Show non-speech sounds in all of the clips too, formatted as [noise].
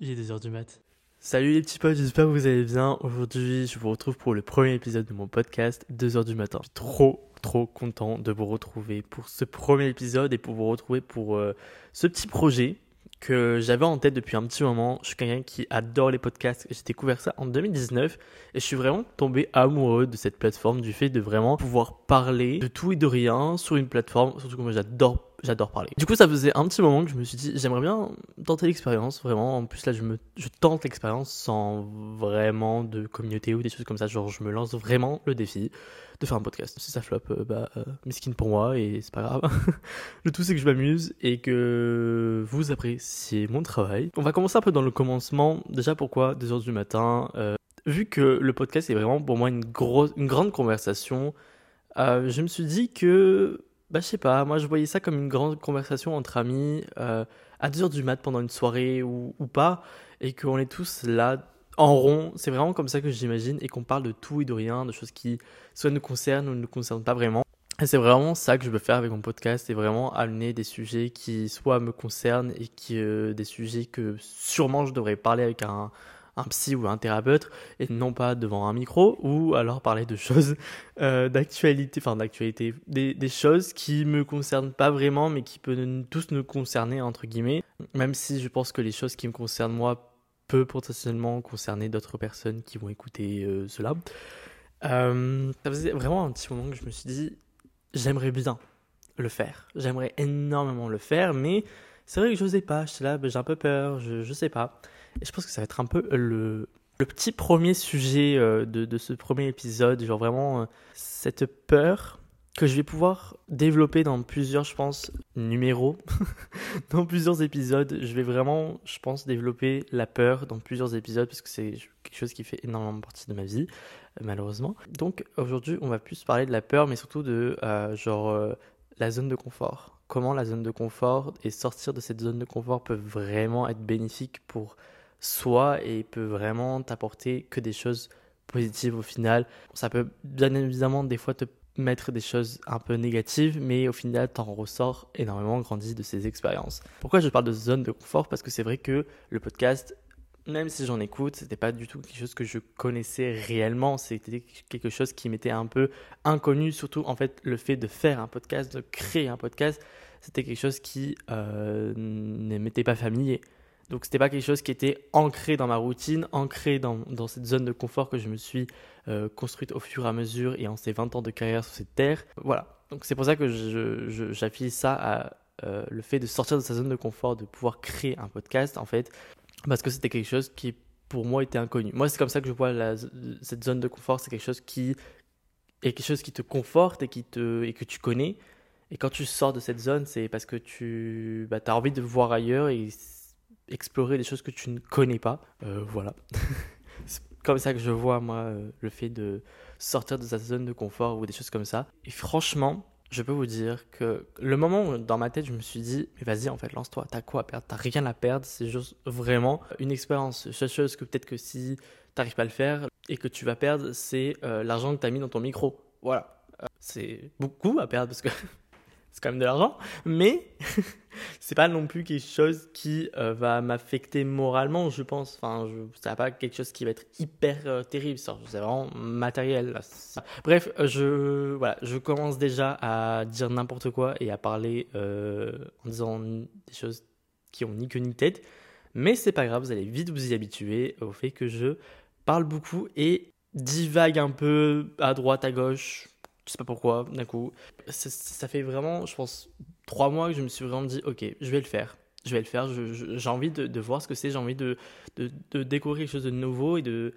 il est 2h du mat. Salut les petits potes, j'espère que vous allez bien. Aujourd'hui, je vous retrouve pour le premier épisode de mon podcast, 2h du matin. Je suis trop, trop content de vous retrouver pour ce premier épisode et pour vous retrouver pour euh, ce petit projet que j'avais en tête depuis un petit moment. Je suis quelqu'un qui adore les podcasts. J'ai découvert ça en 2019 et je suis vraiment tombé amoureux de cette plateforme, du fait de vraiment pouvoir parler de tout et de rien sur une plateforme. Surtout que moi j'adore j'adore parler. Du coup, ça faisait un petit moment que je me suis dit, j'aimerais bien tenter l'expérience, vraiment. En plus, là, je, me, je tente l'expérience sans vraiment de communauté ou des choses comme ça. Genre, je me lance vraiment le défi de faire un podcast. Si ça flop, euh, bah, euh, pour moi et c'est pas grave. [laughs] le tout, c'est que je m'amuse et que vous appréciez mon travail. On va commencer un peu dans le commencement. Déjà, pourquoi 2h du matin euh, Vu que le podcast est vraiment pour moi une, grosse, une grande conversation, euh, je me suis dit que bah, je sais pas, moi je voyais ça comme une grande conversation entre amis, euh, à 2h du mat pendant une soirée ou, ou pas, et qu'on est tous là en rond. C'est vraiment comme ça que j'imagine, et qu'on parle de tout et de rien, de choses qui soit nous concernent ou ne nous concernent pas vraiment. Et c'est vraiment ça que je veux faire avec mon podcast, c'est vraiment amener des sujets qui soit me concernent et qui euh, des sujets que sûrement je devrais parler avec un, un psy ou un thérapeute et non pas devant un micro ou alors parler de choses euh, d'actualité, enfin d'actualité, des, des, choses qui me concernent pas vraiment mais qui peuvent tous nous concerner entre guillemets, même si je pense que les choses qui me concernent moi peuvent potentiellement concerner d'autres personnes qui vont écouter euh, cela. Euh, ça faisait vraiment un petit moment que je me suis dit j'aimerais bien le faire, j'aimerais énormément le faire mais c'est vrai que je n'osais pas, j'étais là, ben, j'ai un peu peur, je, je sais pas. Et je pense que ça va être un peu le, le petit premier sujet euh, de, de, ce premier épisode, genre vraiment euh, cette peur que je vais pouvoir développer dans plusieurs, je pense, numéros, [laughs] dans plusieurs épisodes. Je vais vraiment, je pense, développer la peur dans plusieurs épisodes parce que c'est quelque chose qui fait énormément partie de ma vie, euh, malheureusement. Donc aujourd'hui, on va plus parler de la peur, mais surtout de genre la zone de confort. Comment la zone de confort et sortir de cette zone de confort peut vraiment être bénéfique pour soi et peut vraiment t'apporter que des choses positives au final. Ça peut bien évidemment des fois te mettre des choses un peu négatives, mais au final, t'en ressors énormément grandi de ces expériences. Pourquoi je parle de zone de confort? Parce que c'est vrai que le podcast, même si j'en écoute, c'était pas du tout quelque chose que je connaissais réellement. C'était quelque chose qui m'était un peu inconnu, surtout en fait le fait de faire un podcast, de créer un podcast, c'était quelque chose qui euh, ne m'était pas familier. Donc c'était pas quelque chose qui était ancré dans ma routine, ancré dans, dans cette zone de confort que je me suis euh, construite au fur et à mesure et en ces 20 ans de carrière sur cette terre. Voilà. Donc c'est pour ça que j'affilie ça à euh, le fait de sortir de sa zone de confort, de pouvoir créer un podcast en fait, parce que c'était quelque chose qui pour moi était inconnu. Moi c'est comme ça que je vois cette zone de confort, c'est quelque chose qui est quelque chose qui te conforte et, qui te, et que tu connais. Et quand tu sors de cette zone, c'est parce que tu bah, as envie de voir ailleurs et explorer des choses que tu ne connais pas. Euh, voilà. [laughs] c'est comme ça que je vois, moi, euh, le fait de sortir de sa zone de confort ou des choses comme ça. Et franchement, je peux vous dire que le moment où dans ma tête je me suis dit mais vas-y en fait lance-toi t'as quoi à perdre? T'as rien à perdre c'est juste vraiment une expérience seule chose que peut-être que si t'arrives pas à le faire et que tu vas perdre c'est euh, l'argent que t'as mis dans ton micro voilà c'est beaucoup à perdre parce que [laughs] c'est quand même de l'argent, mais [laughs] c'est pas non plus quelque chose qui euh, va m'affecter moralement, je pense. Enfin, je, c'est pas quelque chose qui va être hyper euh, terrible, c'est vraiment matériel. Bref, je voilà, je commence déjà à dire n'importe quoi et à parler euh, en disant des choses qui ont ni queue ni tête, mais c'est pas grave, vous allez vite vous y habituer au fait que je parle beaucoup et divague un peu à droite, à gauche, je sais pas pourquoi, d'un coup. Ça, fait vraiment, je pense, trois mois que je me suis vraiment dit, ok, je vais le faire. Je vais le faire. J'ai envie de, de, voir ce que c'est. J'ai envie de, de, de, découvrir quelque chose de nouveau et de,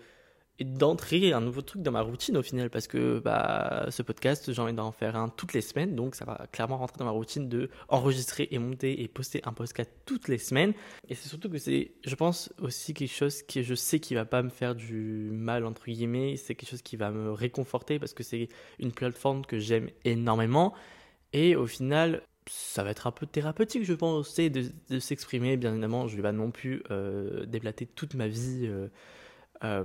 et d'entrer un nouveau truc dans ma routine au final parce que bah, ce podcast j'ai envie d'en faire un toutes les semaines donc ça va clairement rentrer dans ma routine de enregistrer et monter et poster un podcast toutes les semaines et c'est surtout que c'est je pense aussi quelque chose que je sais qui va pas me faire du mal entre guillemets c'est quelque chose qui va me réconforter parce que c'est une plateforme que j'aime énormément et au final ça va être un peu thérapeutique, je pense, de, de s'exprimer. Bien évidemment, je ne vais pas non plus euh, toute ma vie euh, euh,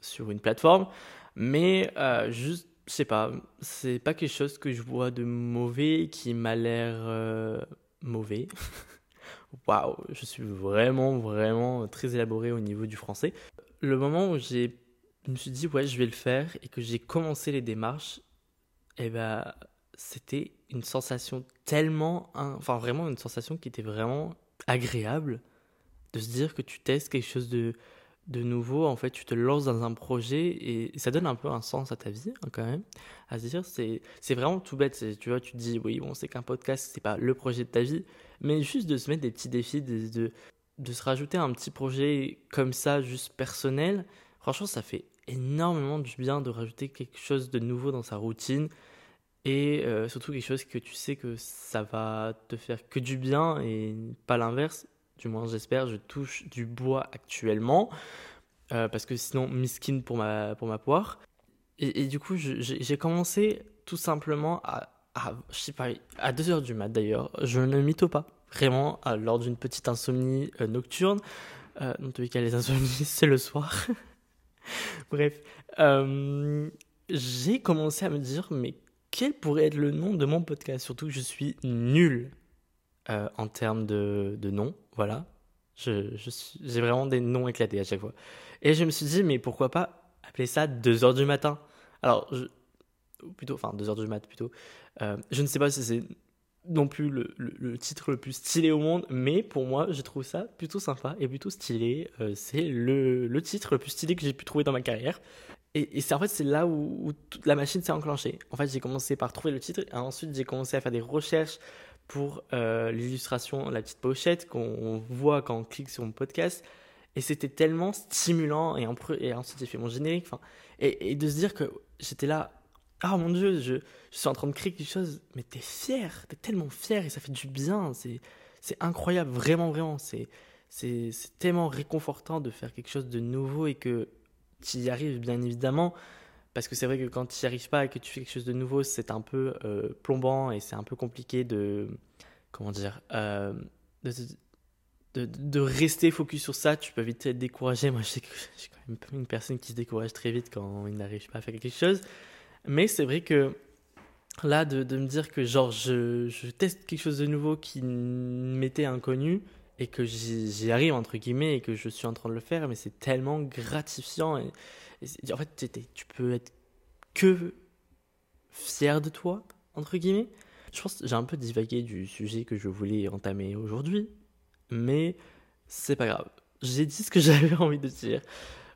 sur une plateforme. Mais euh, juste, je sais pas, c'est pas quelque chose que je vois de mauvais qui m'a l'air euh, mauvais. [laughs] waouh, je suis vraiment, vraiment très élaboré au niveau du français. Le moment où j'ai, me suis dit, ouais, je vais le faire et que j'ai commencé les démarches, eh ben, c'était une sensation tellement, enfin vraiment une sensation qui était vraiment agréable de se dire que tu testes quelque chose de, de nouveau, en fait, tu te lances dans un projet et ça donne un peu un sens à ta vie, hein, quand même. À se dire, c'est, vraiment tout bête. Tu vois, tu te dis, oui, bon, c'est qu'un podcast, c'est pas le projet de ta vie, mais juste de se mettre des petits défis, de, de, de se rajouter un petit projet comme ça, juste personnel. Franchement, ça fait énormément du bien de rajouter quelque chose de nouveau dans sa routine et euh, surtout quelque chose que tu sais que ça va te faire que du bien et pas l'inverse du moins j'espère, je touche du bois actuellement, euh, parce que sinon, miskin pour ma, pour ma poire. Et, du coup, j'ai commencé tout simplement à, à, je sais pas, à 2h du mat d'ailleurs, je ne mytho pas, vraiment, lors d'une petite insomnie euh, nocturne. Euh, dans tous les cas, les insomnies, [laughs] c'est le soir. [laughs] Bref, j'ai commencé à me dire, mais quel pourrait être le nom de mon podcast? Surtout que je suis nul en termes de, de nom. Voilà. Je, j'ai vraiment des noms éclatés à chaque fois. Et je me suis dit, mais pourquoi pas appeler ça 2 heures du matin? Alors, je, plutôt, enfin 2 heures du mat plutôt. Euh, je ne sais pas si c'est non plus le, le, titre le plus stylé au monde, mais pour moi, je trouve ça plutôt sympa et plutôt stylé. Euh, c'est le, le, titre le plus stylé que j'ai pu trouver dans ma carrière. Et, et c'est en fait c'est là où, où toute la machine s'est enclenchée. En fait, j'ai commencé par trouver le titre et ensuite j'ai commencé à faire des recherches pour euh, l'illustration, la petite pochette qu'on voit quand on clique sur mon podcast. Et c'était tellement stimulant. Et, ensuite, j'ai fait mon générique. Et, et, de se dire que j'étais là, ah mon dieu, je, je, suis en train de créer quelque chose. Mais t'es fier, t'es tellement fier et ça fait du bien. C'est incroyable, vraiment, vraiment. C'est tellement réconfortant de faire quelque chose de nouveau et que tu y arrives, bien évidemment. Parce que c'est vrai que quand tu n'y arrives pas et que tu fais quelque chose de nouveau, c'est un peu euh, plombant et c'est un peu compliqué de. Comment dire euh, de, rester focus sur ça. Tu peux vite être découragé. Moi, [laughs] je suis quand même une personne qui se décourage très vite quand il n'arrive pas à faire quelque chose. Mais c'est vrai que là, de, me dire que genre je, teste quelque chose de nouveau qui m'était inconnu et que j'y arrive, entre guillemets, et que je suis en train de le faire, mais c'est tellement gratifiant. En fait, tu peux être que fier de toi, entre guillemets. Je pense j'ai un peu divagué du sujet que je voulais entamer aujourd'hui, mais c'est pas grave. J'ai dit ce que [laughs] j'avais envie de dire.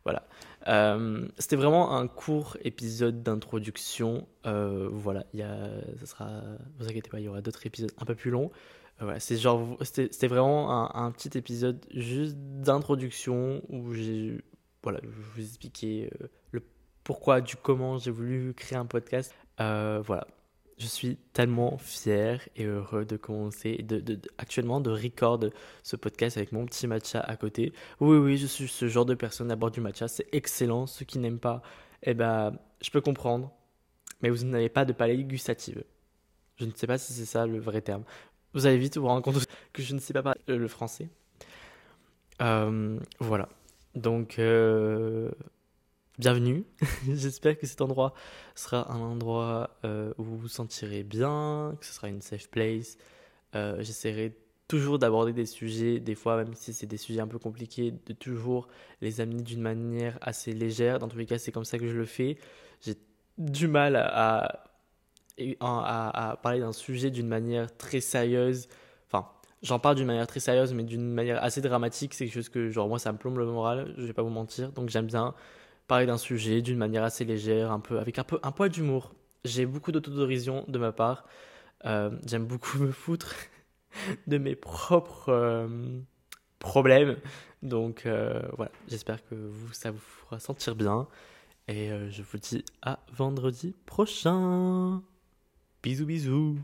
Voilà. Euh, c'était vraiment un court épisode d'introduction. Euh, voilà, il y a, ça sera, vous inquiétez pas, il y aura d'autres épisodes un peu plus longs. Euh, c'est genre, c'était vraiment un, un, petit épisode juste d'introduction où j'ai voilà, je vous expliquer euh, le pourquoi, du comment j'ai voulu créer un podcast. Voilà, je suis tellement fier et heureux de commencer, de, actuellement de record ce podcast avec mon petit matcha à côté. Oui, oui, je suis ce genre de personne à bord du matcha, c'est excellent. Ceux qui n'aiment pas, eh ben, je peux comprendre, mais vous n'avez pas de palais gustative. Je ne sais pas si c'est ça le vrai terme. Vous allez vite vous rendre compte que je ne sais pas parler le français. Euh, voilà. Donc, euh, bienvenue. [laughs] J'espère que cet endroit sera un endroit euh, où vous vous sentirez bien, que ce sera une safe place. Euh, j'essaierai toujours d'aborder des sujets, des fois même si c'est des sujets un peu compliqués, de toujours les amener d'une manière assez légère. Dans tous les cas, c'est comme ça que je le fais. J'ai du mal à, à, parler d'un sujet d'une manière très sérieuse j'en parle d'une manière très sérieuse, mais d'une manière assez dramatique. C'est quelque chose que, genre, moi, ça me plombe le moral, je vais pas vous mentir. Donc, j'aime bien parler d'un sujet d'une manière assez légère, un peu, avec un, peu, poids d'humour. J'ai beaucoup d'autodérision de ma part. Euh, j'aime beaucoup [laughs] me foutre de mes propres euh, problèmes. Donc, euh, voilà, j'espère que vous, ça vous fera sentir bien. Et je vous dis à vendredi prochain. Bisous, bisous.